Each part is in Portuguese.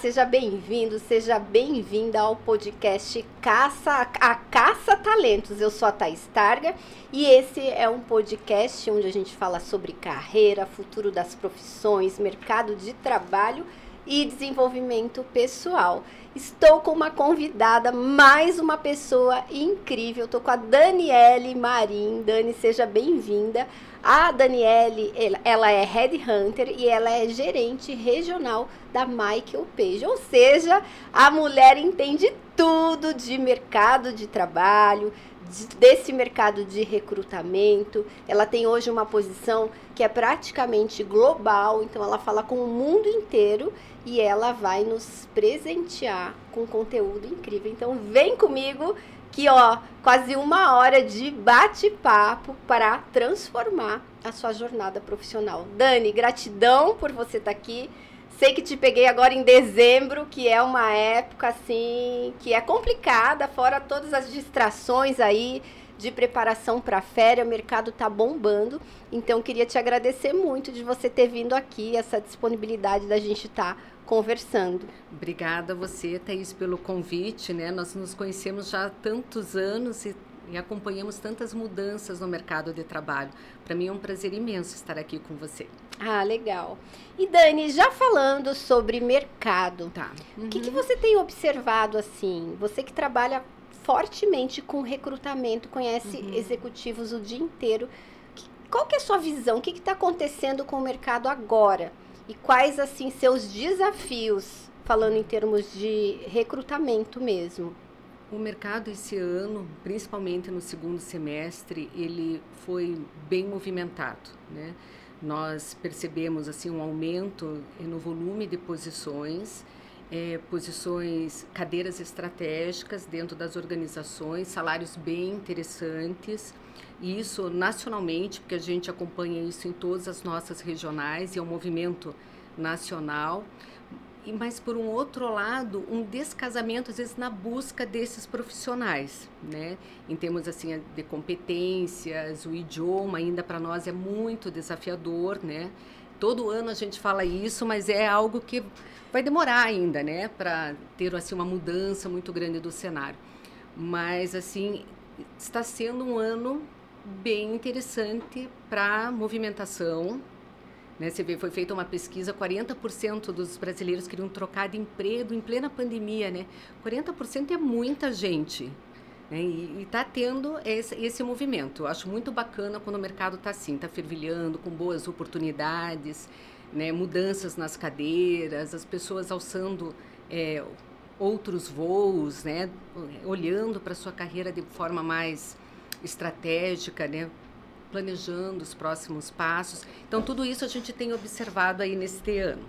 seja bem-vindo, seja bem-vinda ao podcast Caça a Caça Talentos. Eu sou a Thais Targa e esse é um podcast onde a gente fala sobre carreira, futuro das profissões, mercado de trabalho e desenvolvimento pessoal. Estou com uma convidada, mais uma pessoa incrível. Estou com a Daniele Marim. Dani, seja bem-vinda. A Daniele, ela é Headhunter e ela é gerente regional da Michael Page. Ou seja, a mulher entende tudo de mercado de trabalho, desse mercado de recrutamento. Ela tem hoje uma posição que é praticamente global, então ela fala com o mundo inteiro e ela vai nos presentear com conteúdo incrível. Então vem comigo que ó, quase uma hora de bate-papo para transformar a sua jornada profissional. Dani, gratidão por você estar tá aqui. Sei que te peguei agora em dezembro, que é uma época assim que é complicada, fora todas as distrações aí de preparação para a férias, o mercado tá bombando. Então queria te agradecer muito de você ter vindo aqui, essa disponibilidade da gente estar tá conversando. Obrigada a você, Thaís, pelo convite. Né? Nós nos conhecemos já há tantos anos e, e acompanhamos tantas mudanças no mercado de trabalho. Para mim é um prazer imenso estar aqui com você. Ah, legal. E Dani, já falando sobre mercado, tá. o uhum. que, que você tem observado assim? Você que trabalha fortemente com recrutamento, conhece uhum. executivos o dia inteiro. Qual que é a sua visão? O que está acontecendo com o mercado agora? E quais, assim, seus desafios, falando em termos de recrutamento mesmo? O mercado esse ano, principalmente no segundo semestre, ele foi bem movimentado, né? Nós percebemos assim um aumento no volume de posições, é, posições, cadeiras estratégicas dentro das organizações, salários bem interessantes. Isso nacionalmente, porque a gente acompanha isso em todas as nossas regionais e é um movimento nacional. E, mas, por um outro lado, um descasamento, às vezes, na busca desses profissionais, né? Em termos, assim, de competências, o idioma ainda para nós é muito desafiador, né? Todo ano a gente fala isso, mas é algo que vai demorar ainda, né? Para ter, assim, uma mudança muito grande do cenário. Mas, assim, está sendo um ano bem interessante para movimentação. Né? Você vê, foi feita uma pesquisa, 40% dos brasileiros queriam trocar de emprego em plena pandemia, né? 40% é muita gente. Né? E está tendo esse, esse movimento. Eu acho muito bacana quando o mercado está assim, está fervilhando, com boas oportunidades, né? mudanças nas cadeiras, as pessoas alçando é, outros voos, né? olhando para sua carreira de forma mais estratégica, né? planejando os próximos passos. Então, tudo isso a gente tem observado aí neste ano.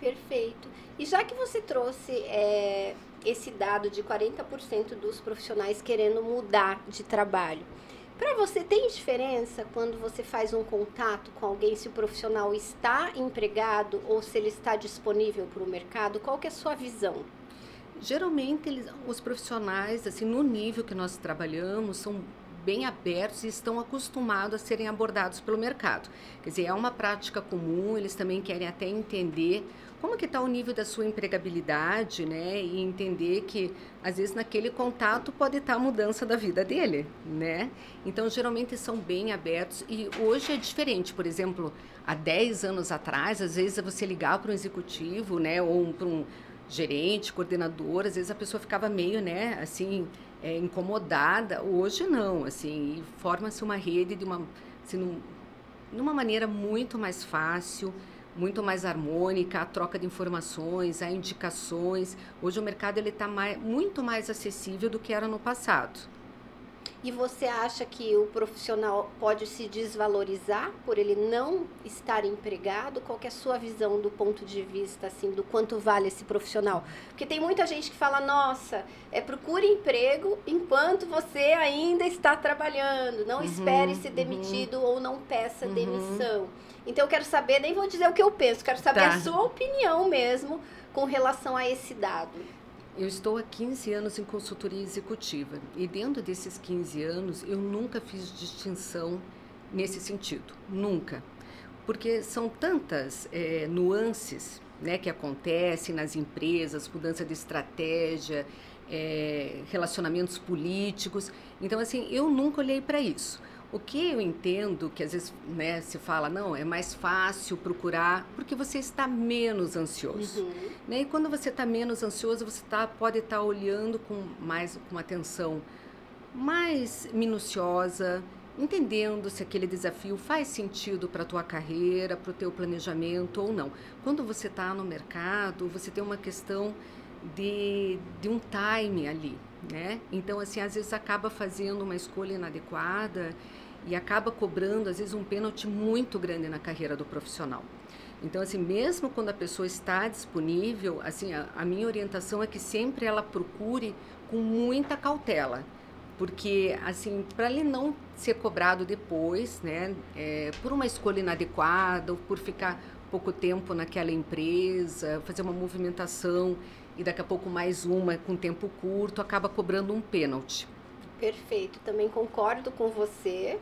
Perfeito. E já que você trouxe é, esse dado de 40% dos profissionais querendo mudar de trabalho, para você tem diferença quando você faz um contato com alguém se o profissional está empregado ou se ele está disponível para o mercado? Qual que é a sua visão? Geralmente eles, os profissionais, assim, no nível que nós trabalhamos, são bem abertos e estão acostumados a serem abordados pelo mercado. Quer dizer, é uma prática comum, eles também querem até entender como que está o nível da sua empregabilidade, né? E entender que, às vezes, naquele contato pode estar tá a mudança da vida dele, né? Então, geralmente são bem abertos e hoje é diferente. Por exemplo, há 10 anos atrás, às vezes você ligar para um executivo, né? Ou para um gerente, coordenador, às vezes a pessoa ficava meio, né? Assim, é, incomodada. Hoje não, assim, forma-se uma rede de uma, assim, num, numa maneira muito mais fácil, muito mais harmônica, a troca de informações, a indicações. Hoje o mercado ele está muito mais acessível do que era no passado. E você acha que o profissional pode se desvalorizar por ele não estar empregado? Qual é a sua visão do ponto de vista assim do quanto vale esse profissional? Porque tem muita gente que fala: "Nossa, é procure emprego enquanto você ainda está trabalhando. Não uhum, espere ser uhum. demitido uhum. ou não peça uhum. demissão". Então eu quero saber, nem vou dizer o que eu penso, quero saber tá. a sua opinião mesmo com relação a esse dado. Eu estou há 15 anos em consultoria executiva e dentro desses 15 anos eu nunca fiz distinção nesse sentido, nunca. Porque são tantas é, nuances né, que acontecem nas empresas, mudança de estratégia, é, relacionamentos políticos. Então, assim, eu nunca olhei para isso. O que eu entendo, que às vezes né, se fala, não, é mais fácil procurar porque você está menos ansioso. Uhum. Né? E quando você está menos ansioso, você tá, pode estar tá olhando com mais com atenção mais minuciosa, entendendo se aquele desafio faz sentido para a tua carreira, para o teu planejamento ou não. Quando você está no mercado, você tem uma questão de, de um time ali, né? Então, assim, às vezes acaba fazendo uma escolha inadequada e acaba cobrando, às vezes, um pênalti muito grande na carreira do profissional. Então, assim, mesmo quando a pessoa está disponível, assim, a, a minha orientação é que sempre ela procure com muita cautela porque assim para ele não ser cobrado depois, né, é, por uma escolha inadequada ou por ficar pouco tempo naquela empresa, fazer uma movimentação e daqui a pouco mais uma com tempo curto, acaba cobrando um pênalti. Perfeito, também concordo com você.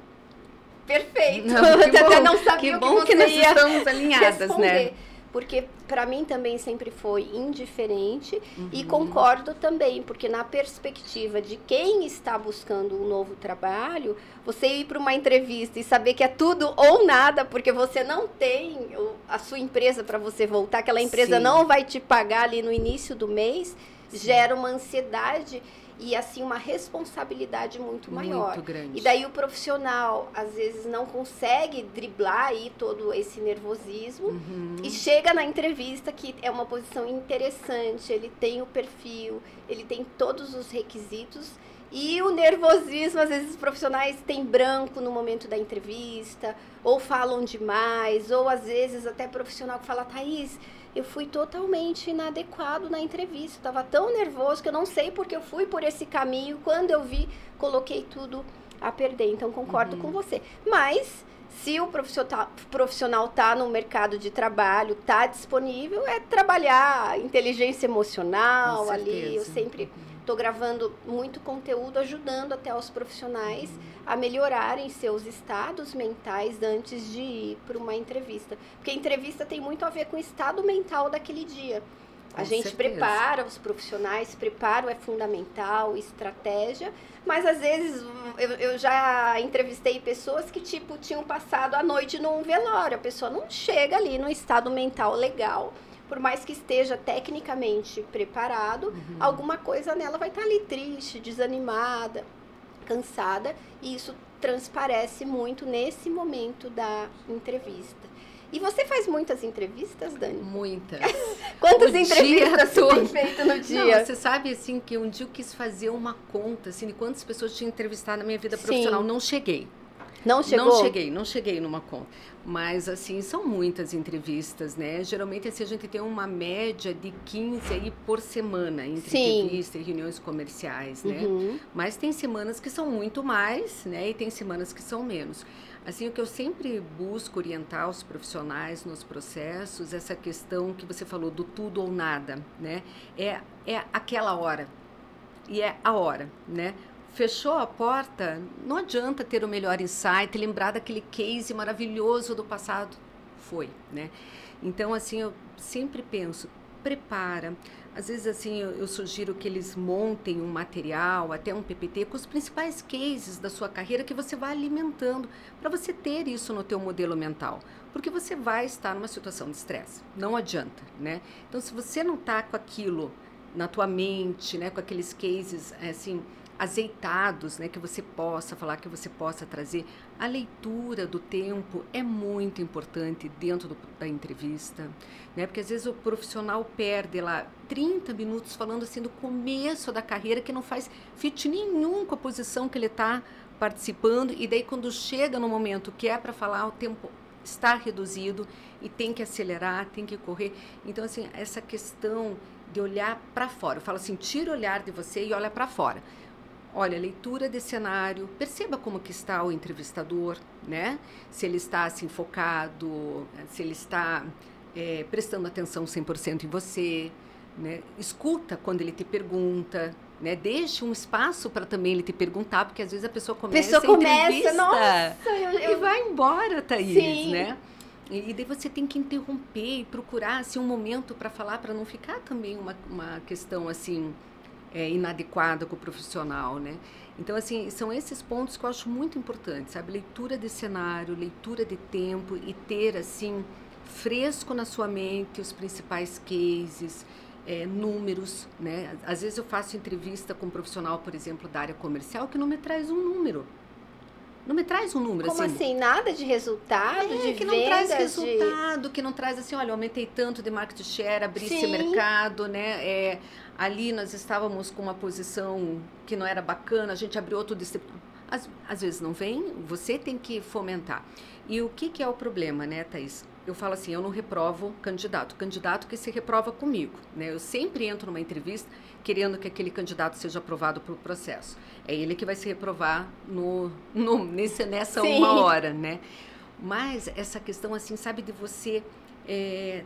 Perfeito. Não, que bom, não sabia que, bom que, que nós estamos alinhadas, né? responder. né? Porque para mim também sempre foi indiferente uhum. e concordo também, porque na perspectiva de quem está buscando um novo trabalho, você ir para uma entrevista e saber que é tudo ou nada, porque você não tem a sua empresa para você voltar, aquela empresa Sim. não vai te pagar ali no início do mês, Sim. gera uma ansiedade e assim uma responsabilidade muito maior. Muito grande. E daí o profissional às vezes não consegue driblar aí todo esse nervosismo uhum. e chega na entrevista que é uma posição interessante, ele tem o perfil, ele tem todos os requisitos e o nervosismo, às vezes os profissionais têm branco no momento da entrevista, ou falam demais, ou às vezes até profissional que fala, Thaís, eu fui totalmente inadequado na entrevista. Estava tão nervoso que eu não sei porque eu fui por esse caminho. Quando eu vi, coloquei tudo a perder. Então, concordo uhum. com você. Mas, se o profissional está no mercado de trabalho, está disponível, é trabalhar inteligência emocional ali. Eu sempre uhum. Estou gravando muito conteúdo ajudando até os profissionais a melhorarem seus estados mentais antes de ir para uma entrevista. Porque a entrevista tem muito a ver com o estado mental daquele dia. A com gente certeza. prepara, os profissionais preparam, é fundamental, estratégia, mas às vezes eu, eu, já entrevistei pessoas que, tipo, tinham passado a noite num velório. A pessoa não chega ali no estado mental legal por mais que esteja tecnicamente preparado, uhum. alguma coisa nela vai estar tá ali triste, desanimada, cansada, e isso transparece muito nesse momento da entrevista. E você faz muitas entrevistas, Dani? Muitas. Quantas o entrevistas você tem feito no dia? Não, você sabe, assim, que um dia eu quis fazer uma conta, assim, de quantas pessoas tinha entrevistado na minha vida profissional. Sim. Não cheguei. Não chegou? Não cheguei, não cheguei numa conta. Mas, assim, são muitas entrevistas, né? Geralmente, assim, a gente tem uma média de 15 aí por semana, entre Sim. entrevistas e reuniões comerciais, né? Uhum. Mas tem semanas que são muito mais, né? E tem semanas que são menos. Assim, o que eu sempre busco orientar os profissionais nos processos, essa questão que você falou do tudo ou nada, né? É, é aquela hora. E é a hora, né? Fechou a porta, não adianta ter o melhor insight, lembrar daquele case maravilhoso do passado. Foi, né? Então, assim, eu sempre penso, prepara. Às vezes, assim, eu, eu, sugiro que eles montem um material, até um PPT, com os principais cases da sua carreira que você vai alimentando, para você ter isso no teu modelo mental. Porque você vai estar numa situação de estresse. Não adianta, né? Então, se você não está com aquilo na tua mente, né, com aqueles cases, assim, azeitados, né, que você possa falar, que você possa trazer. A leitura do tempo é muito importante dentro do, da entrevista, né, porque às vezes o profissional perde lá 30 minutos falando assim do começo da carreira que não faz fit nenhum com a posição que ele está participando e daí quando chega no momento que é para falar o tempo está reduzido e tem que acelerar, tem que correr. Então assim essa questão de olhar para fora, eu falo assim, tira o olhar de você e olha para fora. Olha, leitura de cenário, perceba como que está o entrevistador, né? Se ele está assim focado, se ele está é, prestando atenção 100% em você, né? Escuta quando ele te pergunta, né? Deixe um espaço para também ele te perguntar, porque às vezes a pessoa começa pessoa a começa, nossa, eu, eu... e vai embora, Thaís, Sim. né? E, e daí você tem que interromper e procurar assim, um momento para falar, para não ficar também uma, uma questão assim é, inadequada com o profissional, né? Então, assim, são esses pontos que eu acho muito importantes, sabe? Leitura de cenário, leitura de tempo e ter, assim, fresco na sua mente os principais cases, é, números, né? Às vezes eu faço entrevista com um profissional, por exemplo, da área comercial, que não me traz um número. Não me traz um número Como assim. assim? Nada de resultado, é, de que vendas, não traz de- resultado, que não traz assim, olha, aumentei tanto de market share, abri esse Sim. mercado, né? É, ali nós estávamos com uma posição que não era bacana, a gente abriu outro distribuidor. Às, às vezes não vem, você tem que fomentar. E o que, que é o problema, né, Thaís? Eu falo assim, eu não reprovo candidato. Candidato que se reprova comigo, né? Eu sempre entro numa entrevista querendo que aquele candidato seja aprovado pelo processo. É ele que vai se reprovar no, no, nesse, nessa Sim. uma hora, né? Mas essa questão, assim, sabe, de você é,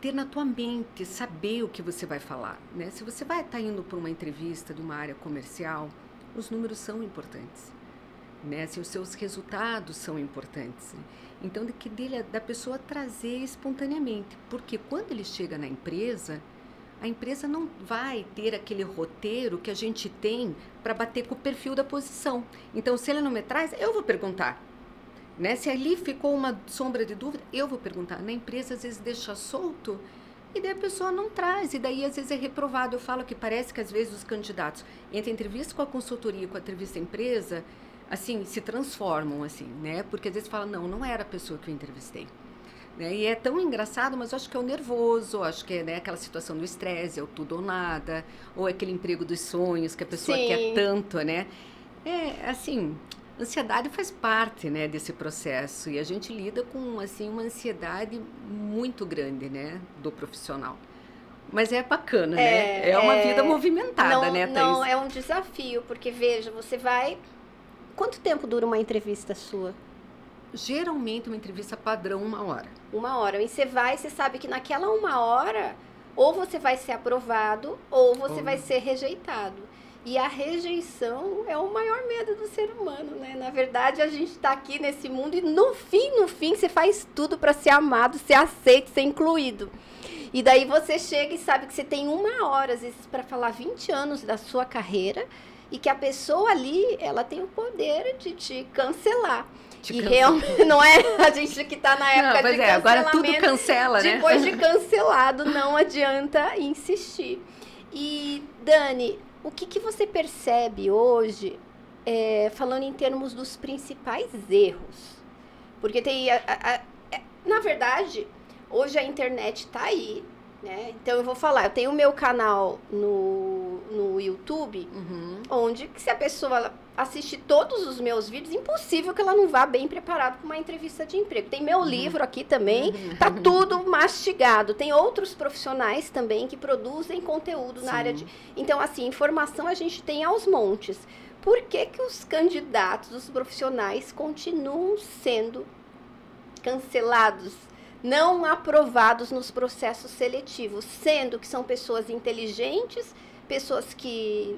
ter na tua mente, saber o que você vai falar, né? Se você vai estar indo para uma entrevista de uma área comercial, os números são importantes, né? Assim, os seus resultados são importantes. né? Então, de que dele, da pessoa trazer espontaneamente, porque quando ele chega na empresa, a empresa não vai ter aquele roteiro que a gente tem para bater com o perfil da posição. Então, se ele não me traz, eu vou perguntar. Né? Se ali ficou uma sombra de dúvida, eu vou perguntar. Na empresa, às vezes, deixa solto e daí a pessoa não traz. E daí, às vezes, é reprovado. Eu falo que parece que, às vezes, os candidatos, entre entrevista com a consultoria com a entrevista à empresa, assim, se transformam, assim, né? Porque, às vezes, fala, não, não era a pessoa que eu entrevistei. Né? E é tão engraçado, mas eu acho que é o nervoso, acho que é né, aquela situação do estresse, é o tudo ou nada, ou é aquele emprego dos sonhos que a pessoa Sim. quer tanto, né? É, assim, ansiedade faz parte, né, desse processo e a gente lida com, assim, uma ansiedade muito grande, né, do profissional. Mas é bacana, né? É, É uma é, vida movimentada, não, né, Thaís? não, é um desafio, porque veja, você vai. Quanto tempo dura uma entrevista sua? Geralmente uma entrevista padrão, uma hora. Uma hora. E você vai, você sabe que naquela uma hora, ou você vai ser aprovado, ou você Ou vai ser rejeitado. E a rejeição é o maior medo do ser humano, né? Na verdade, a gente tá aqui nesse mundo e no fim, no fim, você faz tudo para ser amado, ser aceito, ser incluído. E daí você chega e sabe que você tem uma hora, às vezes, para falar 20 anos da sua carreira e que a pessoa ali, ela tem o poder de te cancelar. Te e realmente, não é a gente que tá na época Não, pois de é, agora tudo cancela, né? depois de cancelado, não adianta insistir. E, Dani, o que, que você percebe hoje, é, falando em termos dos principais erros? Porque tem. a- a- a- é, na verdade, hoje a internet tá aí. Né? Então eu vou falar, eu tenho o meu canal no, no YouTube, Uhum. onde se a pessoa ela assiste todos os meus vídeos, impossível que ela não vá bem preparada para uma entrevista de emprego. Tem meu livro aqui também, Uhum. tá tudo mastigado. Tem outros profissionais também que produzem conteúdo na Sim. área de. Então, assim, informação a gente tem aos montes. Por que, que os candidatos, os profissionais, continuam sendo cancelados? Não aprovados nos processos seletivos, sendo que são pessoas inteligentes, pessoas que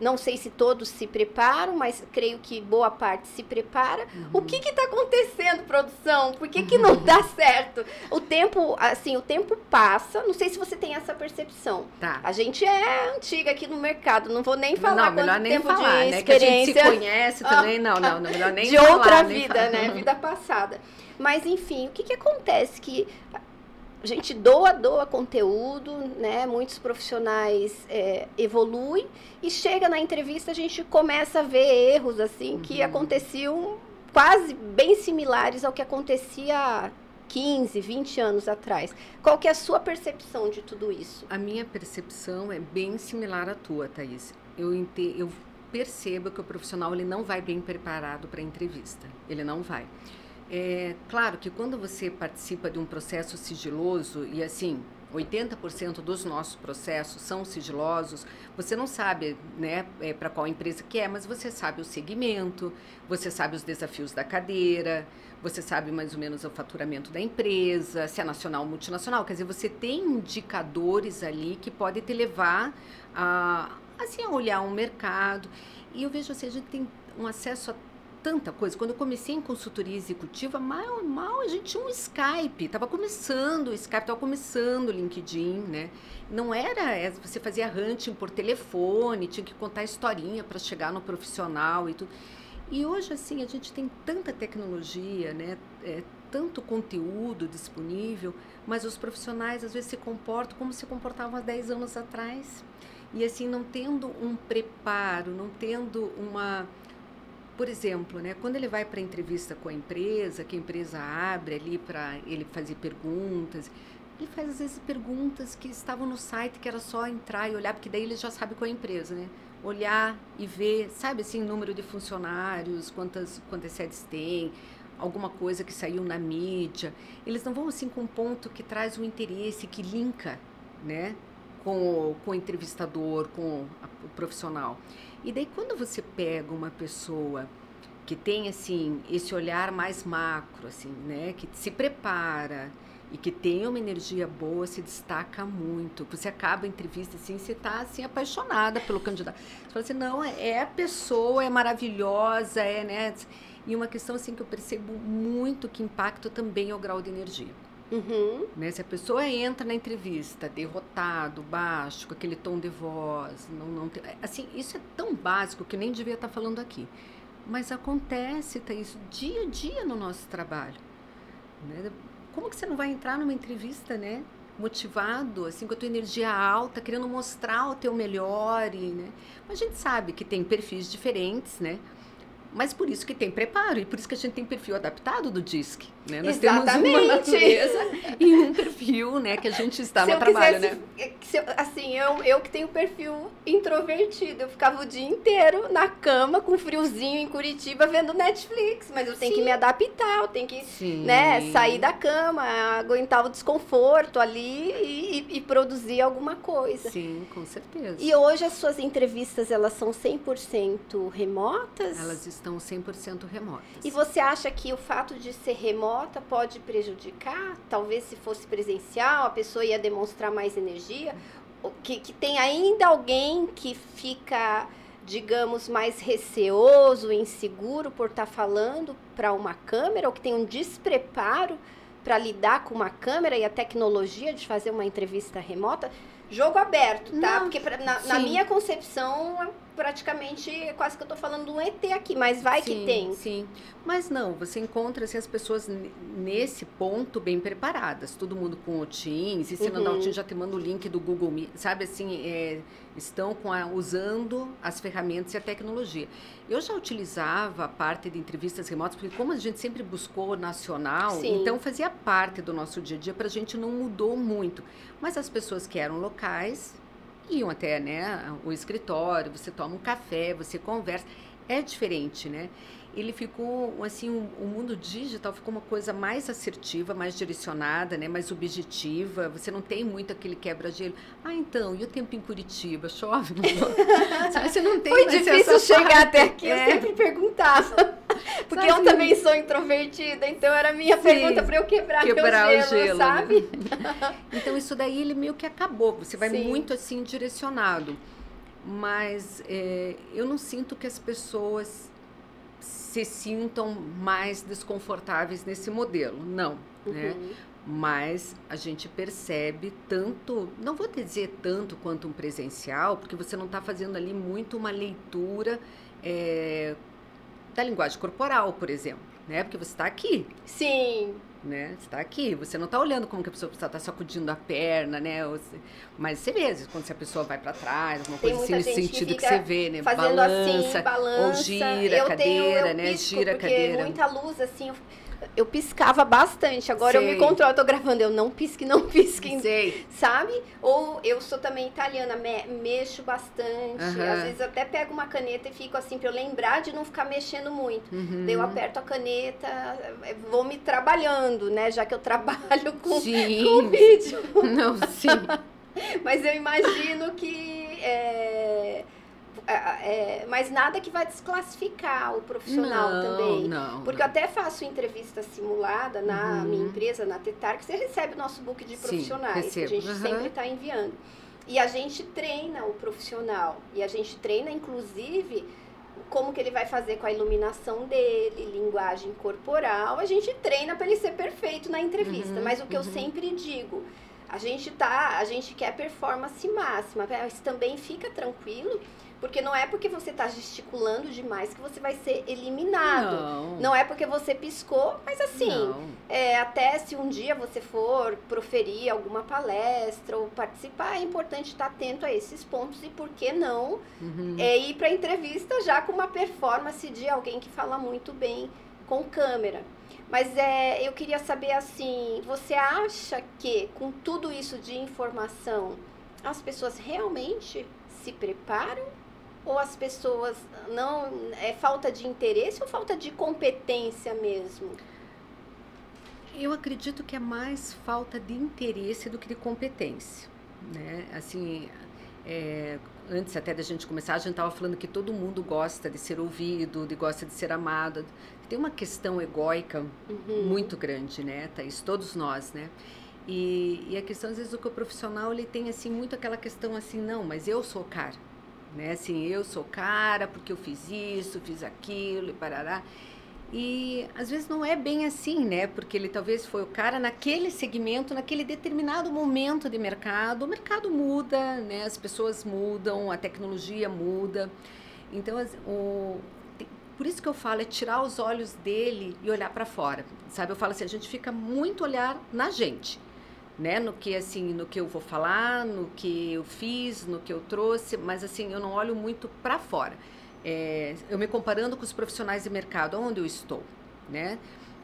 não sei se todos se preparam, mas creio que boa parte se prepara. O que está acontecendo, produção? Por que, que não dá certo? O tempo, assim, o tempo passa. Não sei se você tem essa percepção. Tá. A gente é antiga aqui no mercado. Não vou nem falar não, melhor quanto nem tempo falar, de né? Que a gente se experiência conhece também. Não, não, não, melhor nem de falar. outra vida, falar. né? Vida passada. Mas enfim, o que, que acontece? Que a gente doa, doa conteúdo, né? Muitos profissionais é, evoluem e chega na entrevista a gente começa a ver erros assim que Uhum. aconteciam quase bem similares ao que acontecia há 15, 20 anos atrás. Qual que é a sua percepção de tudo isso? A minha percepção é bem similar à tua, Thaís. Eu, ente- eu percebo que o profissional ele não vai bem preparado para a entrevista. Ele não vai. É claro que quando você participa de um processo sigiloso, e assim, 80% dos nossos processos são sigilosos, você não sabe né, é, para qual empresa que é, mas você sabe o segmento, você sabe os desafios da cadeira, você sabe mais ou menos o faturamento da empresa, se é nacional ou multinacional. Quer dizer, você tem indicadores ali que podem te levar a, assim, a olhar um mercado. E eu vejo assim, a gente tem um acesso a tanta coisa. Quando eu comecei em consultoria executiva, mal, mal a gente tinha um Skype, estava começando o Skype, estava começando o LinkedIn, né? Não era, é, você fazia hunting por telefone, tinha que contar historinha para chegar no profissional e tudo. E hoje, assim, a gente tem tanta tecnologia, né? É, tanto conteúdo disponível, mas os profissionais às vezes se comportam como se comportavam há 10 anos atrás. E assim, não tendo um preparo, não tendo uma. Por exemplo, né, quando ele vai para entrevista com a empresa, que a empresa abre ali para ele fazer perguntas, ele faz às vezes perguntas que estavam no site, que era só entrar e olhar, porque daí ele já sabe qual é a empresa, né? Olhar e ver, sabe assim, número de funcionários, quantas, quantas sedes tem, alguma coisa que saiu na mídia. Eles não vão assim com um ponto que traz um interesse, que linka, né? Com o, com o entrevistador, com o profissional. E daí quando você pega uma pessoa que tem assim esse olhar mais macro, assim, né? Que se prepara, e que tem uma energia boa se destaca muito. Você acaba a entrevista assim, você está assim apaixonada pelo candidato. Você fala assim, não, é, a pessoa, é maravilhosa, é, né? E uma questão assim que eu percebo muito que impacta também é o grau de energia. Uhum. Né? Se a pessoa entra na entrevista derrotado, baixo, com aquele tom de voz, não, não tem, assim, isso é tão básico que nem devia estar falando aqui. Mas acontece, tá isso dia a dia no nosso trabalho. Né? como que você não vai entrar numa entrevista, né? Motivado, assim, com a tua energia alta, querendo mostrar o teu melhor, e, né? Mas a gente sabe que tem perfis diferentes, né? Mas por isso que tem preparo e por isso que a gente tem perfil adaptado do DISC. Né? Nós Exatamente. temos uma natureza e um perfil né, que a gente está se no trabalho. Quisesse, né? Eu, assim, eu, eu que tenho perfil introvertido, eu ficava o dia inteiro na cama com friozinho em Curitiba vendo Netflix, mas eu tenho Sim. que me adaptar, eu tenho que né, sair da cama, aguentar o desconforto ali e, e, e, produzir alguma coisa. Sim, com certeza. E hoje as suas entrevistas, elas são 100% remotas? Elas estão 100% remotas. E você acha que o fato de ser remota pode prejudicar? Talvez se fosse presencial, a pessoa ia demonstrar mais energia? Que, que tem ainda alguém que fica, digamos, mais receoso, inseguro por estar tá falando para uma câmera, ou que tem um despreparo para lidar com uma câmera e a tecnologia de fazer uma entrevista remota? Jogo aberto, tá? Não, Porque pra, na, na, minha concepção praticamente quase que eu tô falando um ET aqui, mas vai sim, que tem. Sim, mas não, você encontra assim, as pessoas nesse ponto bem preparadas, todo mundo com o Teams, e se uhum. não dá o Teams já te manda o link do Google Meet, sabe assim, é, estão com a, usando as ferramentas e a tecnologia. Eu já utilizava a parte de entrevistas remotas, porque como a gente sempre buscou nacional, Sim. então fazia parte do nosso dia a dia, para a gente não mudou muito. Mas as pessoas que eram locais iam até né, o escritório, você toma um café, você conversa. É diferente, né? Ele ficou, assim, o, o, mundo digital ficou uma coisa mais assertiva, mais direcionada, né? Mais objetiva. Você não tem muito aquele quebra-gelo. Ah, então, e o tempo em Curitiba? Chove? você não tem Foi difícil chegar parte. até aqui, é. eu sempre perguntava. Porque sabe? eu também sou introvertida, então era a minha Sim, pergunta para eu quebrar, quebrar gelo, o gelo, né? sabe? Né? então isso daí ele meio que acabou, você vai Sim. muito assim direcionado. Mas é, eu não sinto que as pessoas se sintam mais desconfortáveis nesse modelo, não, né? uhum. né? Mas a gente percebe tanto, não vou dizer tanto quanto um presencial, porque você não está fazendo ali muito uma leitura é, da linguagem corporal, por exemplo, né? Porque você está aqui. Sim. Né? Você está aqui, você não está olhando como que a pessoa está sacudindo a perna, né? Mas você vê, quando se a pessoa vai para trás, uma Tem coisa assim nesse sentido que, você vê, né? Fazendo balança, assim, balança. Ou gira a cadeira, tenho, né? Gira a cadeira. muita luz, assim, eu piscava bastante. Agora Sei. eu me controlo, eu tô gravando, eu não pisque, não pisque. Sei. Sabe? Ou eu sou também italiana, me, mexo bastante. Uhum. Às vezes eu até pego uma caneta e fico assim, pra eu lembrar de não ficar mexendo muito. Uhum. Daí eu aperto a caneta, eh, vou me trabalhando, né? Já que eu trabalho com, sim. com vídeo. Não, sim. Mas eu imagino que. É, é, mas nada que vai desclassificar o profissional não, também. Não, Porque não. eu até faço entrevista simulada na uhum. minha empresa, na Tetar, que você recebe o nosso book de profissionais, Sim, que a gente uhum. sempre está enviando. E a gente treina o profissional. E a gente treina, inclusive, como que ele vai fazer com a iluminação dele, linguagem corporal. A gente treina para ele ser perfeito na entrevista, uhum, mas o que uhum. eu sempre digo, a gente tá, a gente quer performance máxima, mas também fica tranquilo porque não é porque você está gesticulando demais que você vai ser eliminado. Não, não é porque você piscou, mas assim, é, até se um dia você for proferir alguma palestra ou participar, é importante estar atento a esses pontos e por que não uhum. é, ir para a entrevista já com uma performance de alguém que fala muito bem com câmera. Mas é, eu queria saber assim, você acha que com tudo isso de informação, as pessoas realmente se preparam ou as pessoas não é falta de interesse ou falta de competência mesmo? Eu acredito que é mais falta de interesse do que de competência, né? Assim, é, antes até da gente começar, a gente estava falando que todo mundo gosta de ser ouvido, de gosta de ser amado. Tem uma questão egóica uhum. muito grande, né, Thaís? Todos nós, né? E, e a questão, às vezes, do que o profissional, ele tem, assim, muito aquela questão assim, não, mas eu sou o cara né? Assim, eu sou cara porque eu fiz isso, fiz aquilo e parará. E às vezes não é bem assim, né? Porque ele talvez foi o cara naquele segmento, naquele determinado momento de mercado. O mercado muda, né? As pessoas mudam, a tecnologia muda. Então, o, por isso que eu falo é tirar os olhos dele e olhar para fora, sabe? Eu falo assim, a gente fica muito olhar na gente né? No que assim, no que eu vou falar, no que eu fiz, no que eu trouxe, mas assim, eu não olho muito para fora. É, eu me comparando com os profissionais de mercado, onde eu estou, né?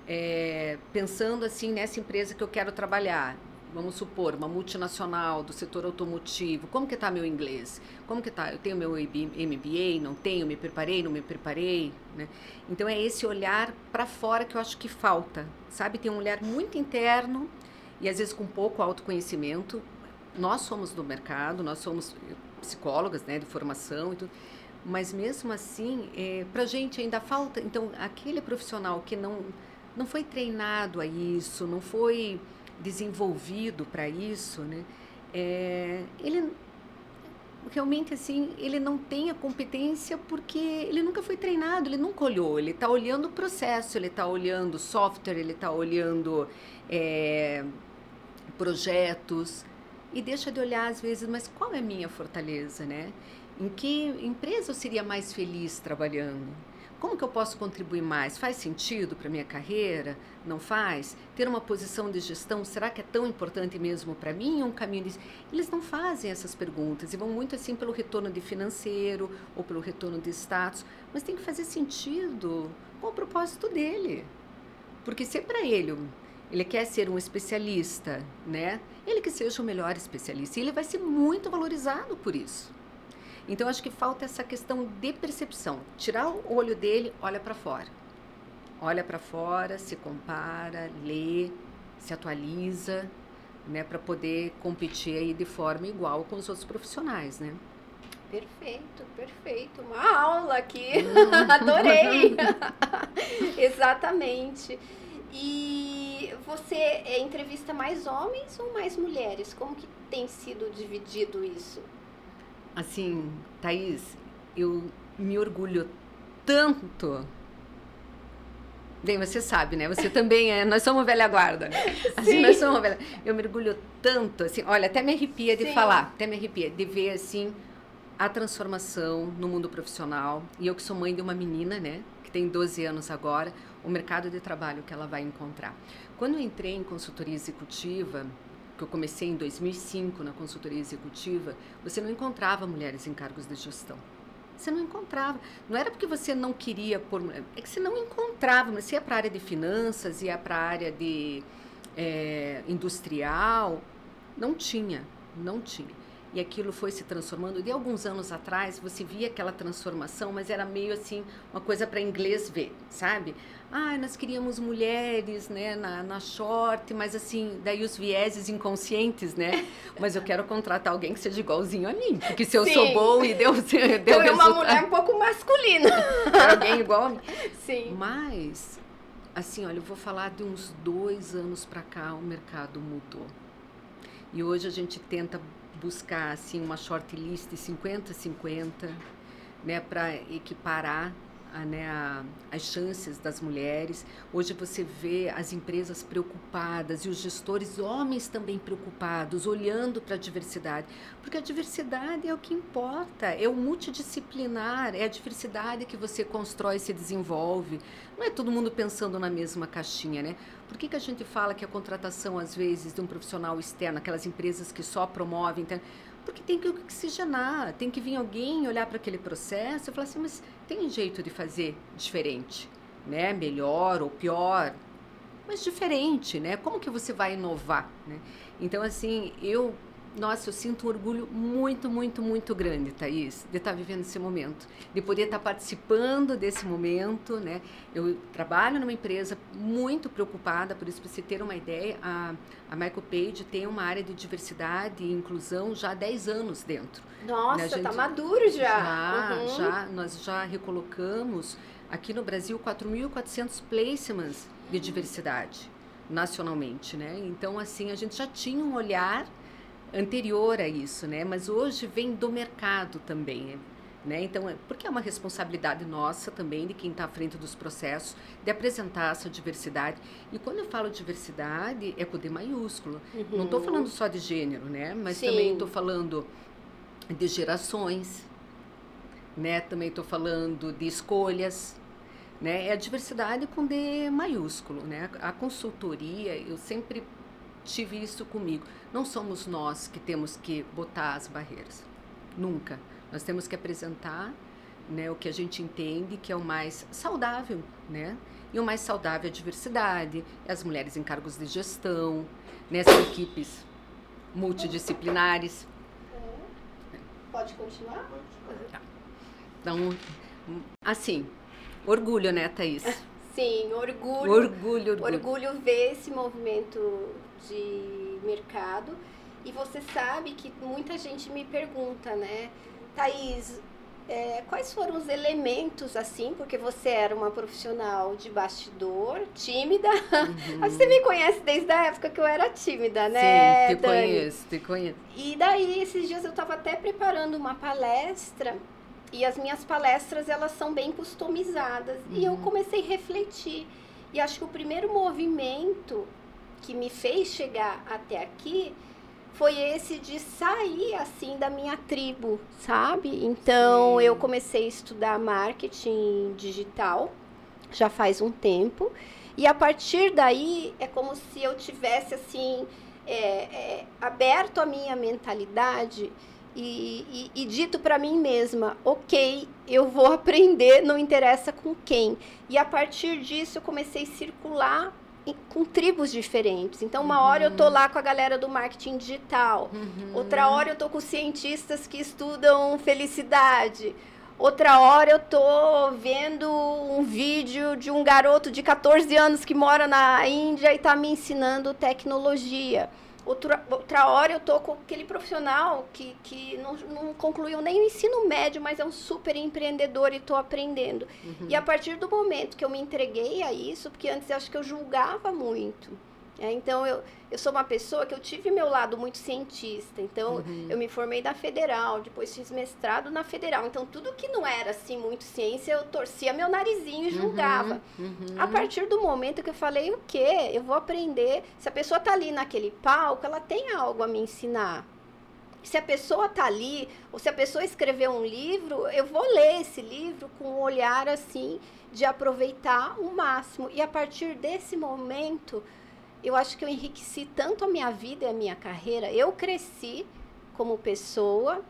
É, pensando assim nessa empresa que eu quero trabalhar, vamos supor, uma multinacional do setor automotivo, como que está meu inglês? Como que está? Eu tenho meu MBA, não tenho, me preparei, não me preparei, né? Então é esse olhar para fora que eu acho que falta, sabe? Tem um olhar muito interno e às vezes com pouco autoconhecimento. Nós somos do mercado, nós somos psicólogas, né, de formação e tudo, mas mesmo assim, é, para gente ainda falta. Então, aquele profissional que não não foi treinado a isso, não foi desenvolvido para isso, né? É, ele realmente assim ele não tem a competência porque ele nunca foi treinado, ele nunca olhou, ele está olhando o processo, ele está olhando software, ele está olhando é, projetos e deixa de olhar às vezes, mas qual é a minha fortaleza, né? Em que empresa eu seria mais feliz trabalhando? Como que eu posso contribuir mais? Faz sentido para minha carreira? Não faz? Ter uma posição de gestão, será que é tão importante mesmo para mim? Um caminho de... Eles não fazem essas perguntas e vão muito assim pelo retorno de financeiro ou pelo retorno de status, mas tem que fazer sentido com o propósito dele. Porque se é para ele ele quer ser um especialista, né? Ele que seja o melhor especialista e ele vai ser muito valorizado por isso. Então acho que falta essa questão de percepção. Tirar o olho dele, olha para fora. Olha para fora, se compara, lê, se atualiza, né, para poder competir aí de forma igual com os outros profissionais, né? Perfeito, perfeito. Uma aula aqui. Adorei. Exatamente. E você é, entrevista mais homens ou mais mulheres? Como que tem sido dividido isso? Assim, Thaís, eu me orgulho tanto. Bem, você sabe, né? Você também é. Nós somos velha guarda. Assim, Sim. nós somos velha. Eu me orgulho tanto, assim. Olha, até me arrepia de Sim. falar, até me arrepia de ver, assim, a transformação no mundo profissional. E eu que sou mãe de uma menina, né? Que tem 12 anos agora o mercado de trabalho que ela vai encontrar. Quando eu entrei em consultoria executiva, que eu comecei em 2005 na consultoria executiva, você não encontrava mulheres em cargos de gestão. Você não encontrava. Não era porque você não queria pôr. É que você não encontrava. Você ia para a área de finanças, ia para a área de é, industrial. Não tinha. Não tinha e aquilo foi se transformando. De alguns anos atrás, você via aquela transformação, mas era meio assim, uma coisa para inglês ver, sabe? Ah, nós queríamos mulheres, né, na, na short, mas assim, daí os vieses inconscientes, né? Mas eu quero contratar alguém que seja igualzinho a mim, porque se eu Sim. sou boa e deu, deu então é uma mulher um pouco masculina. alguém igual a mim. Sim. Mas, assim, olha, eu vou falar de uns dois anos para cá, o mercado mudou. E hoje a gente tenta buscar assim uma shortlist 50-50, né, para equiparar a, né, a, as chances das mulheres. Hoje você vê as empresas preocupadas e os gestores, homens também preocupados, olhando para a diversidade, porque a diversidade é o que importa, é o multidisciplinar, é a diversidade que você constrói e se desenvolve. Não é todo mundo pensando na mesma caixinha, né? Por que, que a gente fala que a contratação, às vezes, de um profissional externo, aquelas empresas que só promovem, porque tem que oxigenar, tem que vir alguém olhar para aquele processo e falar assim, mas tem jeito de fazer diferente, né? Melhor ou pior, mas diferente, né? Como que você vai inovar, né? Então, assim, eu nossa, eu sinto um orgulho muito, muito, muito grande, Thaís, de estar vivendo esse momento, de poder estar participando desse momento, né? Eu trabalho numa empresa muito preocupada, por isso, para você ter uma ideia, a, a Michael Page tem uma área de diversidade e inclusão já há 10 anos dentro. Nossa, né? está maduro já. Já, uhum. já, nós já recolocamos aqui no Brasil 4.400 placements de diversidade nacionalmente, né? Então, assim, a gente já tinha um olhar anterior a isso, né? Mas hoje vem do mercado também, né? Então, é, porque é uma responsabilidade nossa também de quem está à frente dos processos de apresentar essa diversidade. E quando eu falo diversidade é com D maiúsculo. Uhum. Não estou falando só de gênero, né? Mas Sim. também estou falando de gerações, né? Também estou falando de escolhas, né? É a diversidade com D maiúsculo, né? A consultoria, eu sempre tive isso comigo. Não somos nós que temos que botar as barreiras. Nunca. Nós temos que apresentar né, o que a gente entende que é o mais saudável, né? E o mais saudável é a diversidade, é as mulheres em cargos de gestão, nessas né, equipes multidisciplinares. Pode continuar? Tá. Então, assim, orgulho, né, Thaís? Sim, orgulho. Orgulho, orgulho. Orgulho ver esse movimento de mercado. E você sabe que muita gente me pergunta, né? Thaís, é, quais foram os elementos, assim, porque você era uma profissional de bastidor, tímida. Uhum. você me conhece desde a época que eu era tímida, né? Sim, te Dani? conheço, te conheço. E daí, esses dias eu estava até preparando uma palestra, e as minhas palestras, elas são bem customizadas. Uhum. E eu uhum. comecei a refletir. E acho que o primeiro movimento que me fez chegar até aqui foi esse de sair assim da minha tribo, sabe? Então Sim. eu comecei a estudar marketing digital já faz um tempo e a partir daí é como se eu tivesse assim é, é, aberto a minha mentalidade e, e, e dito para mim mesma, ok, eu vou aprender, não interessa com quem. E a partir disso eu comecei a circular com tribos diferentes. Então, uma uhum. hora eu tô lá com a galera do marketing digital, uhum. outra hora eu tô com cientistas que estudam felicidade. Outra hora eu tô vendo um vídeo de um garoto de 14 anos que mora na Índia e está me ensinando tecnologia. Outra, outra hora eu tô com aquele profissional que, que não, não concluiu nem o ensino médio, mas é um super empreendedor e estou aprendendo. Uhum. E a partir do momento que eu me entreguei a isso, porque antes eu acho que eu julgava muito. É, então, eu, eu sou uma pessoa que eu tive meu lado muito cientista. Então, uhum. eu me formei da Federal, depois fiz mestrado na Federal. Então, tudo que não era, assim, muito ciência, eu torcia meu narizinho e uhum. julgava. Uhum. A partir do momento que eu falei, o quê? Eu vou aprender. Se a pessoa está ali naquele palco, ela tem algo a me ensinar. Se a pessoa está ali, ou se a pessoa escreveu um livro, eu vou ler esse livro com um olhar, assim, de aproveitar o máximo. E a partir desse momento eu acho que eu enriqueci tanto a minha vida e a minha carreira. Eu cresci como pessoa.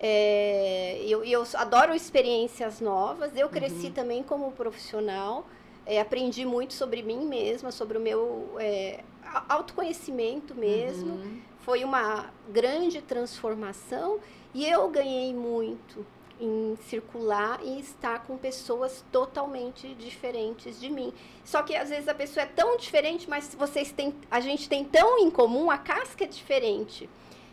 É, eu, eu adoro experiências novas. Eu cresci uhum. também como profissional. É, aprendi muito sobre mim mesma, sobre o meu é, autoconhecimento mesmo. Uhum. Foi uma grande transformação e eu ganhei muito em circular e estar com pessoas totalmente diferentes de mim. Só que às vezes a pessoa é tão diferente, mas vocês têm, a gente tem tão em comum, a casca é diferente.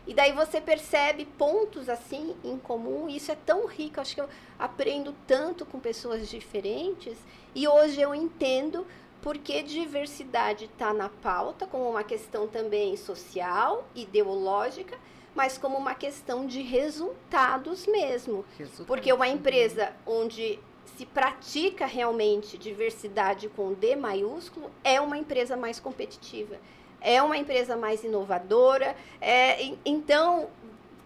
E daí você percebe pontos assim em comum, e isso é tão rico. Acho que eu aprendo tanto com pessoas diferentes, e hoje eu entendo porque diversidade está na pauta como uma questão também social, ideológica, mas como uma questão de resultados mesmo. Porque uma empresa onde se pratica realmente diversidade com D maiúsculo é uma empresa mais competitiva, é uma empresa mais inovadora. É, então,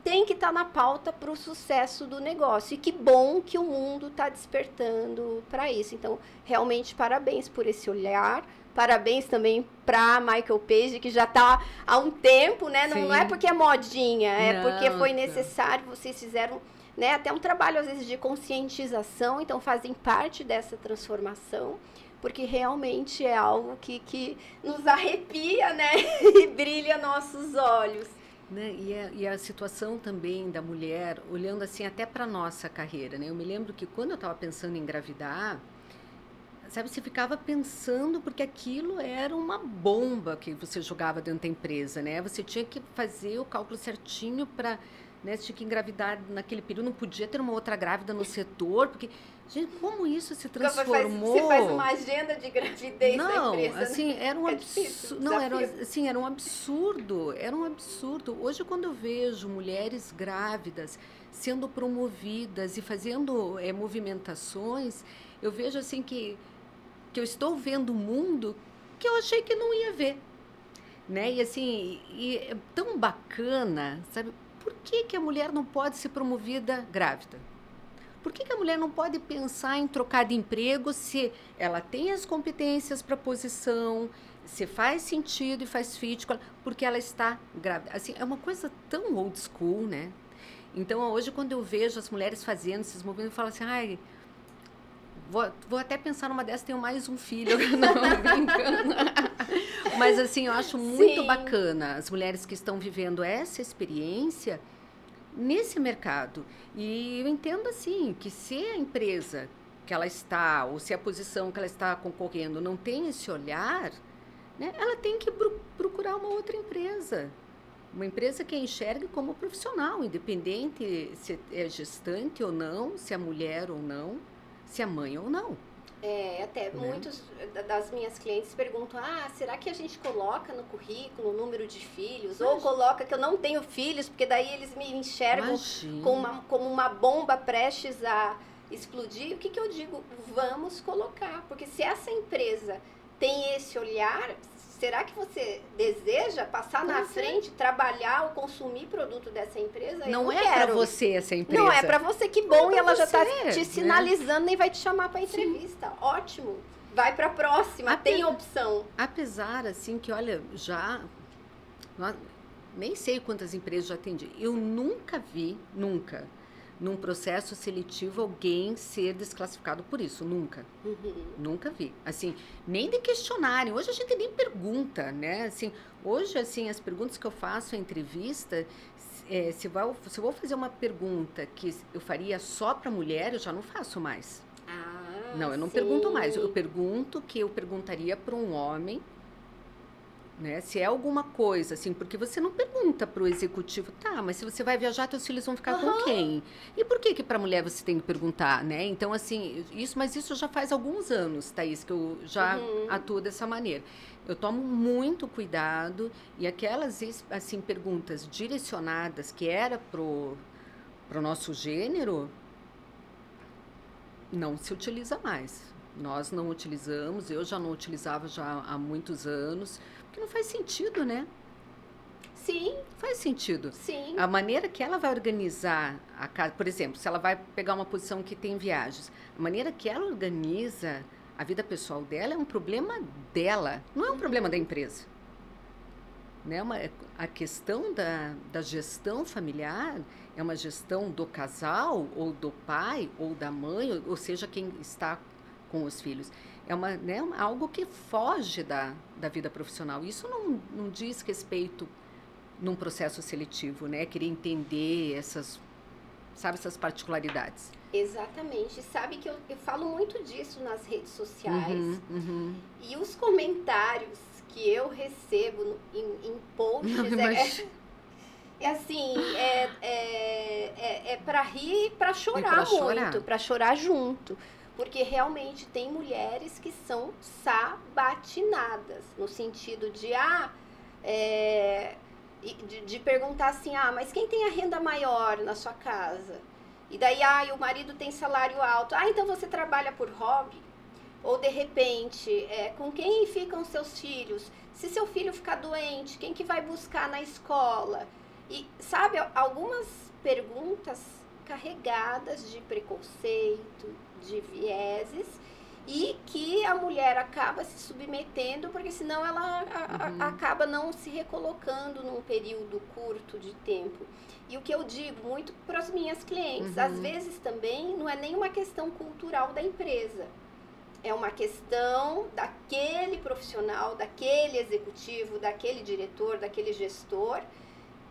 tem que estar tá na pauta para o sucesso do negócio. E que bom que o mundo está despertando para isso. Então, realmente, parabéns por esse olhar. Parabéns também para Michael Page, que já está há um tempo, né? Não, não, é porque é modinha, é não, porque foi necessário. Vocês fizeram né, até um trabalho, às vezes, de conscientização, então fazem parte dessa transformação porque realmente é algo que, que nos arrepia, né? e brilha nossos olhos. Né? E, a, e a situação também da mulher, olhando assim até para nossa carreira, né? Eu me lembro que quando eu estava pensando em engravidar, sabe, você ficava pensando porque aquilo era uma bomba que você jogava dentro da empresa, né? Você tinha que fazer o cálculo certinho para né? Você tinha que engravidar naquele período, não podia ter uma outra grávida no setor, porque, gente, como isso se transformou? Você faz uma agenda de gravidez não, empresa, né? assim, né? era um é absurdo. Não, era, assim, era um absurdo, era um absurdo. Hoje, quando eu vejo mulheres grávidas sendo promovidas e fazendo é, movimentações, eu vejo assim que, que eu estou vendo o mundo que eu achei que não ia ver. Né? E assim, e é tão bacana, sabe? Por que, que a mulher não pode ser promovida grávida? Por que, que a mulher não pode pensar em trocar de emprego se ela tem as competências para a posição, se faz sentido e faz fit, porque ela está grávida? Assim, é uma coisa tão old school, né? Então, hoje, quando eu vejo as mulheres fazendo esses movimentos, eu falo assim, ai, vou, vou até pensar numa dessas, tenho mais um filho. Não, brincando. Mas assim, eu acho muito Sim. bacana as mulheres que estão vivendo essa experiência nesse mercado. E eu entendo assim que se a empresa que ela está ou se a posição que ela está concorrendo não tem esse olhar, né, ela tem que procurar uma outra empresa. Uma empresa que a enxergue como profissional, independente se é gestante ou não, se é mulher ou não, se é mãe ou não. É, até né? muitos das minhas clientes perguntam: ah, será que a gente coloca no currículo o número de filhos? Ou coloca que eu não tenho filhos, porque daí eles me enxergam como uma, como uma bomba prestes a explodir. O que, que eu digo? Vamos colocar, porque se essa empresa tem esse olhar, será que você deseja passar na frente, trabalhar ou consumir produto dessa empresa? Não, não é para você essa empresa. Não é para você, que bom, é e ela você, já está te né? sinalizando né? e vai te chamar para entrevista. Sim. Ótimo. Vai para a próxima, Ape... tem opção. Apesar assim que olha, já nem sei quantas empresas já atendi. Eu nunca vi, nunca num processo seletivo alguém ser desclassificado por isso, nunca. Uhum. Nunca vi. Assim, nem de questionarem. Hoje a gente nem pergunta, né? Assim, hoje assim, as perguntas que eu faço em entrevista, é, se, vai, se eu vou fazer uma pergunta que eu faria só para mulher, eu já não faço mais. Ah, não, eu não sim. pergunto mais. Eu pergunto que eu perguntaria para um homem né? Se é alguma coisa, assim, porque você não pergunta para o executivo, tá, mas se você vai viajar, teus filhos vão ficar uhum. com quem? E por que que para mulher você tem que perguntar, né? Então, assim, isso, mas isso já faz alguns anos, Thaís, que eu já uhum. atuo dessa maneira. Eu tomo muito cuidado e aquelas, assim, perguntas direcionadas que era pro, pro nosso gênero, não se utiliza mais. Nós não utilizamos, eu já não utilizava já há muitos anos, porque não faz sentido, né? Sim. Faz sentido. Sim. A maneira que ela vai organizar a casa, por exemplo, se ela vai pegar uma posição que tem viagens, a maneira que ela organiza a vida pessoal dela é um problema dela, não é um uhum. problema da empresa. Né? Uma, a questão da, da gestão familiar é uma gestão do casal, ou do pai, ou da mãe, ou, ou seja, quem está com os filhos é uma, né, algo que foge da, da vida profissional. Isso não, não diz respeito num processo seletivo, né? Querer entender essas, sabe, essas particularidades. Exatamente. Sabe que eu, eu falo muito disso nas redes sociais. Uhum, uhum. E os comentários que eu recebo no, em, em posts não, é, é, assim, é, é, é, é para rir e para chorar muito, para chorar junto. Porque realmente tem mulheres que são sabatinadas, no sentido de, ah, é, de, de perguntar assim, ah, mas quem tem a renda maior na sua casa? E daí, ah, o marido tem salário alto. Ah, então você trabalha por hobby? Ou de repente, é, com quem ficam seus filhos? Se seu filho ficar doente, quem que vai buscar na escola? E sabe, algumas perguntas carregadas de preconceito, de vieses e que a mulher acaba se submetendo porque senão ela a, uhum. a, acaba não se recolocando num período curto de tempo. E o que eu digo muito para as minhas clientes, uhum. às vezes também não é nenhuma questão cultural da empresa. É uma questão daquele profissional, daquele executivo, daquele diretor, daquele gestor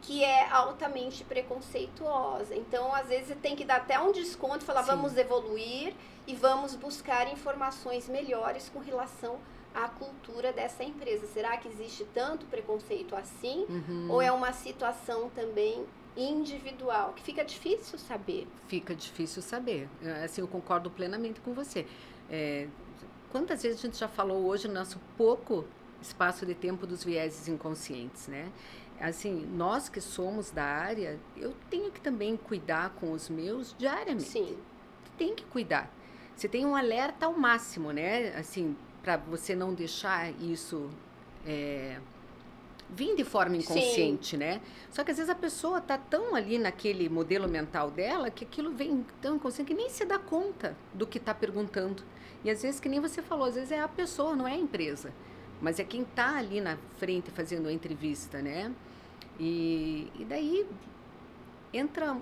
que é altamente preconceituosa. Então, às vezes, tem que dar até um desconto, falar Sim. vamos evoluir e vamos buscar informações melhores com relação à cultura dessa empresa. Será que existe tanto preconceito assim? Uhum. Ou é uma situação também individual, que fica difícil saber? Fica difícil saber. Assim, eu concordo plenamente com você. É, quantas vezes a gente já falou hoje no nosso pouco espaço de tempo dos vieses inconscientes, né? Assim, nós que somos da área, eu tenho que também cuidar com os meus diariamente. Sim. Tem que cuidar. Você tem um alerta ao máximo, né? Assim, para você não deixar isso é, vir de forma inconsciente, Sim. né? Só que às vezes a pessoa tá tão ali naquele modelo mental dela que aquilo vem tão inconsciente que nem se dá conta do que está perguntando. E às vezes, que nem você falou, às vezes é a pessoa, não é a empresa. Mas é quem está ali na frente fazendo a entrevista, né? E, e daí entra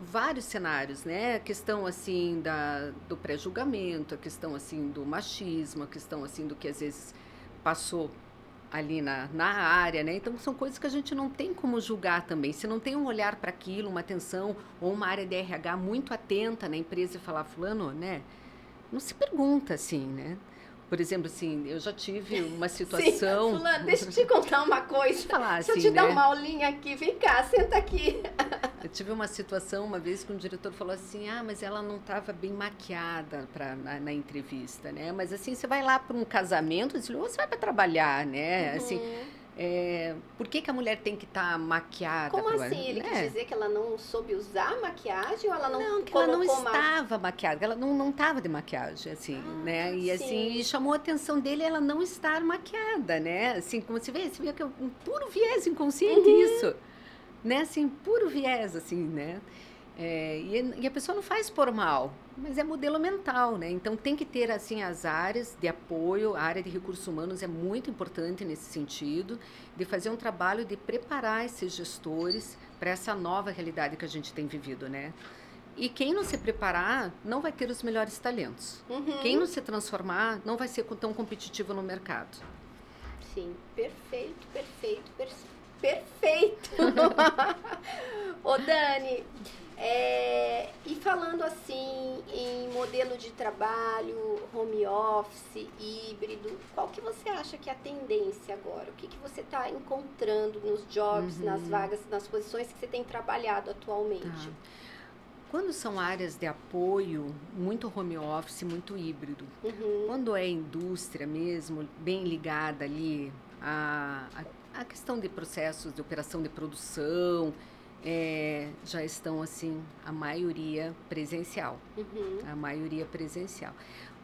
vários cenários, né? A questão assim da, do pré-julgamento, a questão assim do machismo, a questão assim do que às vezes passou ali na, na área, né? Então são coisas que a gente não tem como julgar também. Se não tem um olhar para aquilo, uma atenção ou uma área de RH muito atenta na empresa e falar fulano, né? Não se pergunta assim, né? Por exemplo, assim, eu já tive uma situação. Sim, fulano, deixa eu te contar uma coisa. Falar deixa assim, eu te né? dar uma aulinha aqui, vem cá, senta aqui. Eu tive uma situação uma vez que um diretor falou assim: ah, mas ela não estava bem maquiada pra, na, na, entrevista, né? Mas assim, você vai lá para um casamento, ou você vai para trabalhar, né? Uhum. É, por que, que, a mulher tem que estar tá maquiada? Como assim? Ele é. quis dizer que ela não soube usar maquiagem ou ela não Não, que ela não estava maquiada, ela não estava de maquiagem, assim, ah, né? E assim, sim. assim, chamou a atenção dele ela não estar maquiada, né? Assim, como se vê, você vê que é um puro viés inconsciente uhum. isso, né? Assim, puro viés, assim, né? É, e, e, a pessoa não faz por mal, mas é modelo mental, né? Então tem que ter assim as áreas de apoio, a área de recursos humanos é muito importante nesse sentido, de fazer um trabalho de preparar esses gestores para essa nova realidade que a gente tem vivido, né? E quem não se preparar não vai ter os melhores talentos. Uhum. Quem não se transformar não vai ser tão competitivo no mercado. Sim, perfeito, perfeito, perfeito. Ô Dani, é, e falando assim em modelo de trabalho, home office, híbrido, qual que você acha que é a tendência agora? O que, que você está encontrando nos jobs, uhum. nas vagas, nas posições que você tem trabalhado atualmente? Tá. Quando são áreas de apoio, muito home office, muito híbrido. Uhum. Quando é indústria mesmo, bem ligada ali à, à questão de processos de operação de produção, é, já estão assim a maioria presencial, uhum. a maioria presencial.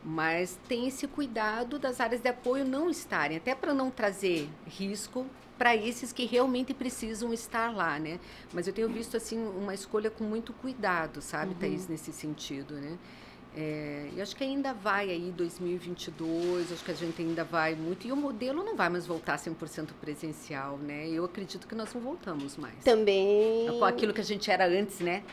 Mas tem esse cuidado das áreas de apoio não estarem, até para não trazer risco para esses que realmente precisam estar lá, né? Mas eu tenho visto assim uma escolha com muito cuidado, sabe, uhum. Thaís, nesse sentido, né? É, e acho que ainda vai aí 2022, acho que a gente ainda vai muito. E o modelo não vai mais voltar 100% presencial, né? Eu acredito que nós não voltamos mais. Também. Com aquilo que a gente era antes, né?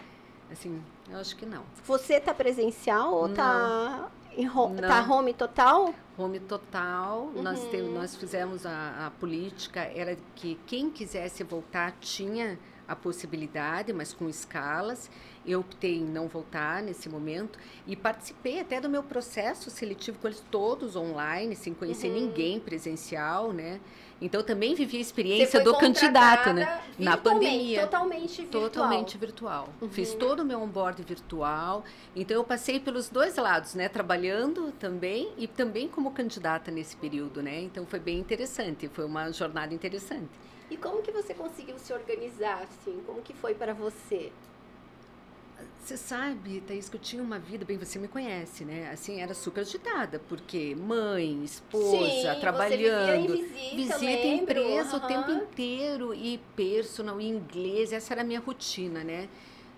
Assim, eu acho que não. Você tá presencial ou tá, em home, tá home total? Home total. Uhum. Nós, temos, nós fizemos a, a política, era que quem quisesse voltar tinha a possibilidade, mas com escalas. Eu optei em não voltar nesse momento e participei até do meu processo seletivo com eles todos online, sem conhecer uhum. ninguém presencial, né? Então também vivi a experiência do candidato, né? Na pandemia. Totalmente virtual. Totalmente virtual. Uhum. Fiz todo o meu onboard virtual. Então eu passei pelos dois lados, né? Trabalhando também e também como candidata nesse período, né? Então foi bem interessante, foi uma jornada interessante. E como que você conseguiu se organizar, assim? Como que foi para você? Você sabe, Thaís, que eu tinha uma vida, bem, você me conhece, né? Assim, era super agitada, porque mãe, esposa, Sim, trabalhando, você vivia em visita, visita empresa uhum. o tempo inteiro e personal, e inglês, essa era a minha rotina, né?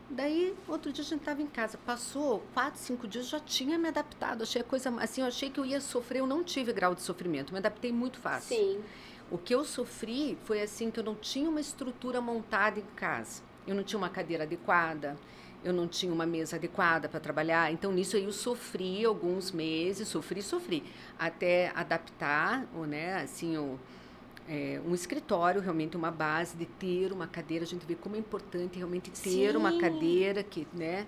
Daí, outro dia a gente estava em casa, passou quatro, cinco dias, já tinha me adaptado, achei a coisa, assim, eu achei que eu ia sofrer, eu não tive grau de sofrimento, me adaptei muito fácil. Sim. O que eu sofri foi assim que eu não tinha uma estrutura montada em casa. Eu não tinha uma cadeira adequada, eu não tinha uma mesa adequada para trabalhar. Então nisso aí eu sofri alguns meses, sofri, sofri, até adaptar, ou né, assim, o, é, um escritório, realmente uma base de ter uma cadeira. A gente vê como é importante realmente ter Sim. uma cadeira que, né,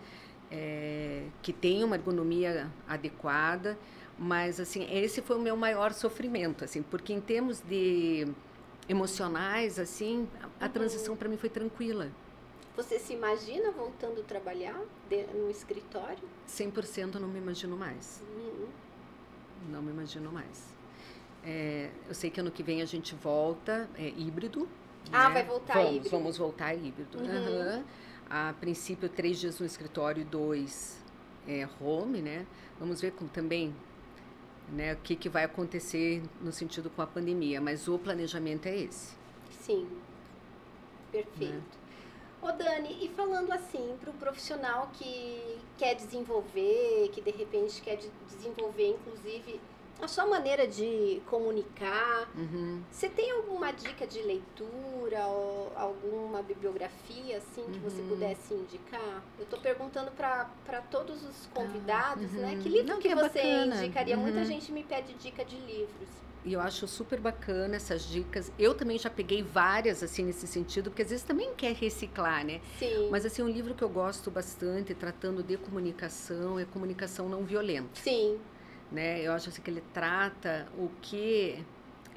é, que tenha uma ergonomia adequada. Mas assim, esse foi o meu maior sofrimento, assim, porque em termos de emocionais, assim, a, a Uhum. transição para mim foi tranquila. Você se imagina voltando a trabalhar de- no escritório? 100% não me imagino mais. Uhum. Não me imagino mais. É, eu sei que ano que vem a gente volta, é híbrido. Ah, né? vai voltar vamos, híbrido. Vamos voltar híbrido. Uhum. Aham. A princípio, três dias no escritório e dois é, home, né? Vamos ver como também né, o que, que vai acontecer no sentido com a pandemia, mas o planejamento é esse. Sim. Perfeito. Ô Dani, e falando assim para o profissional que quer desenvolver, que de repente quer de- desenvolver inclusive a sua maneira de comunicar, Uhum. você tem alguma dica de leitura ou alguma bibliografia assim que você Uhum. pudesse indicar? Eu estou perguntando para todos os convidados, né? uhum. Que livro Não, que que é você bacana. indicaria? Muita Uhum. gente me pede dica de livros. E eu acho super bacana essas dicas. Eu também já peguei várias, assim, nesse sentido, porque às vezes também quer reciclar, né? Sim. Mas, assim, um livro que eu gosto bastante, tratando de comunicação, é Comunicação Não Violenta, Sim. Né? Eu acho assim, que ele trata o que...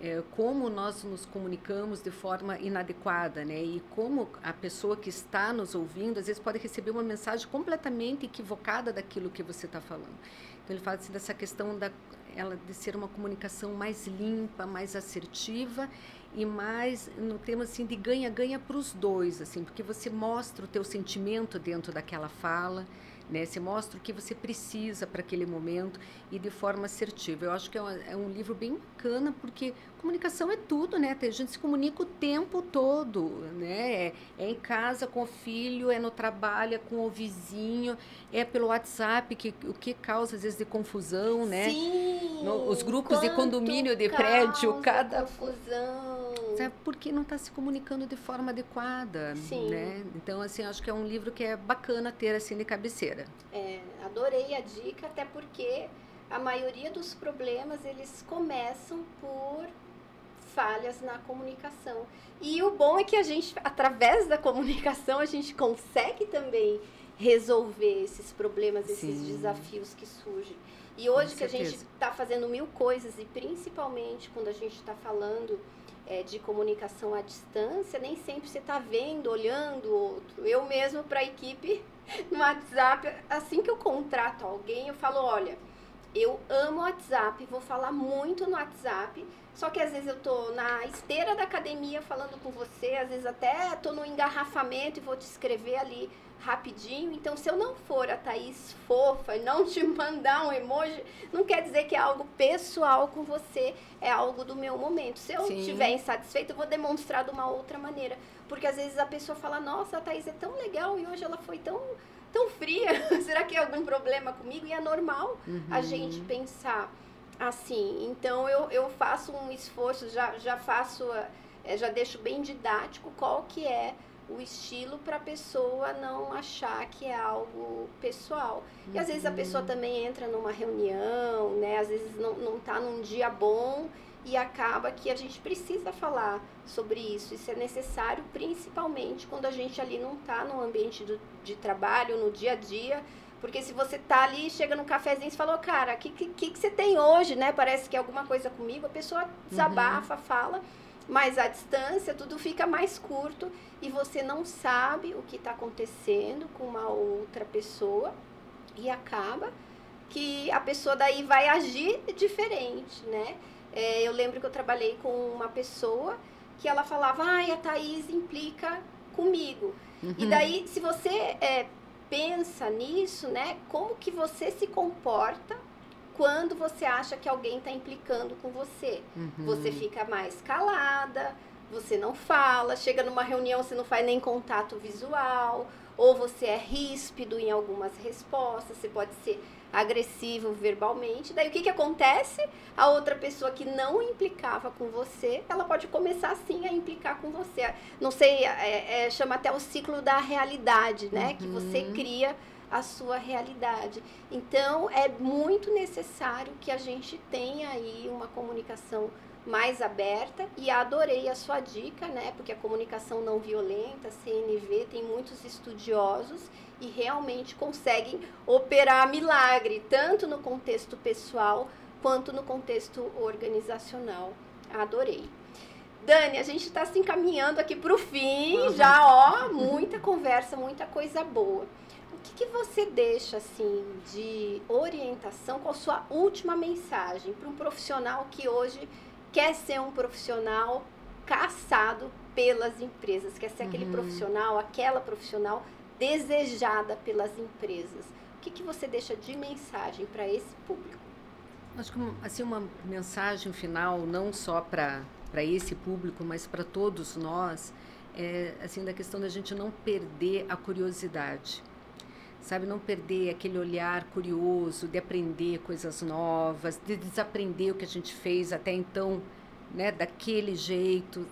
é, como nós nos comunicamos de forma inadequada, né? E como a pessoa que está nos ouvindo, às vezes, pode receber uma mensagem completamente equivocada daquilo que você está falando. Então, ele fala assim, dessa questão da ela de ser uma comunicação mais limpa, mais assertiva e mais no tema assim de ganha-ganha para os dois, assim, porque você mostra o teu sentimento dentro daquela fala, né? Você mostra o que você precisa para aquele momento e de forma assertiva. Eu acho que é, uma- é um livro bem bacana porque comunicação é tudo, né? A gente se comunica o tempo todo, né? É, é em casa com o filho, é no trabalho, é com o vizinho, é pelo WhatsApp que o que causa às vezes de confusão, né? Sim. No- os grupos de condomínio de prédio, cada- confusão. Sabe, porque não está se comunicando de forma adequada, Sim. né? Então, assim, acho que é um livro que é bacana ter, assim, de cabeceira. É, adorei a dica, até porque a maioria dos problemas eles começam por falhas na comunicação. E o bom é que a gente, através da comunicação, a gente consegue também resolver esses problemas, esses Sim. desafios que surgem. E hoje Com que a gente certeza. está fazendo mil coisas, e principalmente quando a gente está falando é, de comunicação à distância, nem sempre você está vendo, olhando o outro. Eu mesmo, para a equipe, no WhatsApp, assim que eu contrato alguém, eu falo, olha, eu amo WhatsApp, vou falar muito no WhatsApp, só que às vezes eu tô na esteira da academia falando com você, às vezes até tô no engarrafamento e vou te escrever ali rapidinho. Então, se eu não for a Thaís fofa e não te mandar um emoji, não quer dizer que é algo pessoal com você, é algo do meu momento. Se eu estiver insatisfeita, eu vou demonstrar de uma outra maneira. Porque às vezes a pessoa fala, nossa, a Thaís é tão legal e hoje ela foi tão, tão fria. Será que é algum problema comigo? E é normal a Uhum. gente pensar assim. Então eu, eu faço um esforço, já, já faço, eh, já deixo bem didático qual que é o estilo para a pessoa não achar que é algo pessoal. E às vezes a pessoa também entra numa reunião, né? Às vezes não, não tá num dia bom e acaba que a gente precisa falar sobre isso. Isso é necessário, principalmente quando a gente ali não tá no ambiente do, de trabalho, no dia a dia. Porque se você tá ali, chega no cafezinho e falou, cara, o que, que, que você tem hoje, né? Parece que é alguma coisa comigo, a pessoa desabafa, fala, mas à distância tudo fica mais curto e você não sabe o que está acontecendo com uma outra pessoa e acaba que a pessoa daí vai agir diferente, né? É, eu lembro que eu trabalhei com uma pessoa que ela falava, ai, a Thaís implica comigo. Uhum. E daí, se você é, pensa nisso, né, como que você se comporta quando você acha que alguém está implicando com você? Uhum. Você fica mais calada, você não fala, chega numa reunião, você não faz nem contato visual, ou você é ríspido em algumas respostas, você pode ser agressivo verbalmente. Daí o que, que acontece? A outra pessoa que não implicava com você, ela pode começar sim a implicar com você. Não sei, é, é, chama até o ciclo da realidade, né? Uhum. Que você uhum. cria a sua realidade. Então é muito necessário que a gente tenha aí uma comunicação mais aberta e adorei a sua dica, né? Porque a comunicação não violenta, CNV, tem muitos estudiosos e realmente conseguem operar milagre, tanto no contexto pessoal quanto no contexto organizacional. Adorei. Dani, a gente está se encaminhando aqui para o fim, uhum. já ó, muita conversa, muita coisa boa. O que, que você deixa assim de orientação? Qual a sua última mensagem para um profissional que hoje quer ser um profissional caçado pelas empresas, quer ser aquele uhum. profissional, aquela profissional desejada pelas empresas. O que, que você deixa de mensagem para esse público? Acho que assim uma mensagem final não só para para esse público, mas para todos nós, é assim da questão da gente não perder a curiosidade. Sabe, não perder aquele olhar curioso de aprender coisas novas, de desaprender o que a gente fez até então, né, daquele jeito,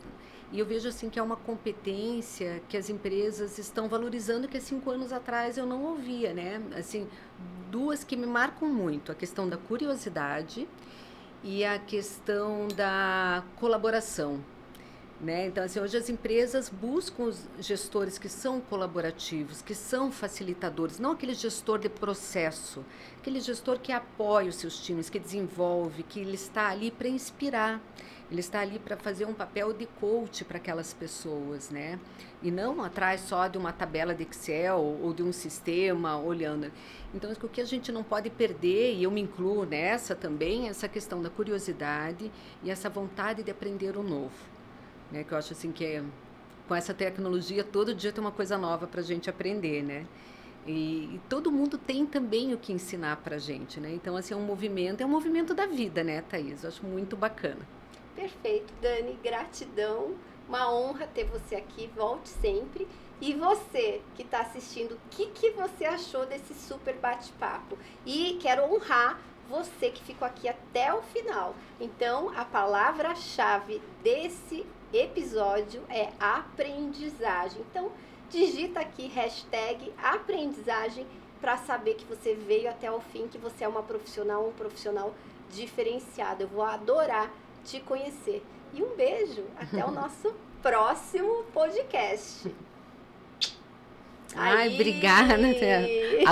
e eu vejo assim que é uma competência que as empresas estão valorizando que há cinco anos atrás eu não ouvia, né? Assim, duas que me marcam muito: a questão da curiosidade e a questão da colaboração. Né? Então, assim, hoje as empresas buscam os gestores que são colaborativos, que são facilitadores, não aquele gestor de processo, aquele gestor que apoia os seus times, que desenvolve, que ele está ali para inspirar. Ele está ali para fazer um papel de coach para aquelas pessoas, né? E não atrás só de uma tabela de Excel ou de um sistema olhando. Então, o que a gente não pode perder, e eu me incluo nessa também, é essa questão da curiosidade e essa vontade de aprender o novo. Né? Que eu acho assim que é, com essa tecnologia, todo dia tem uma coisa nova para a gente aprender, né? E, e, todo mundo tem também o que ensinar para a gente, né? Então, assim, é um movimento, é um movimento da vida, né, Thaís? Eu acho muito bacana. Perfeito, Dani, gratidão. Uma honra ter você aqui. Volte sempre. E você que está assistindo, o que, que você achou desse super bate-papo? E quero honrar você que ficou aqui até o final. Então, a palavra-chave desse episódio é aprendizagem. Então, digita aqui hashtag aprendizagem para saber que você veio até o fim, que você é uma profissional, um profissional diferenciado. Eu vou adorar te conhecer. E um beijo. Até o nosso próximo podcast. Ai, Aí. obrigada. Adorei.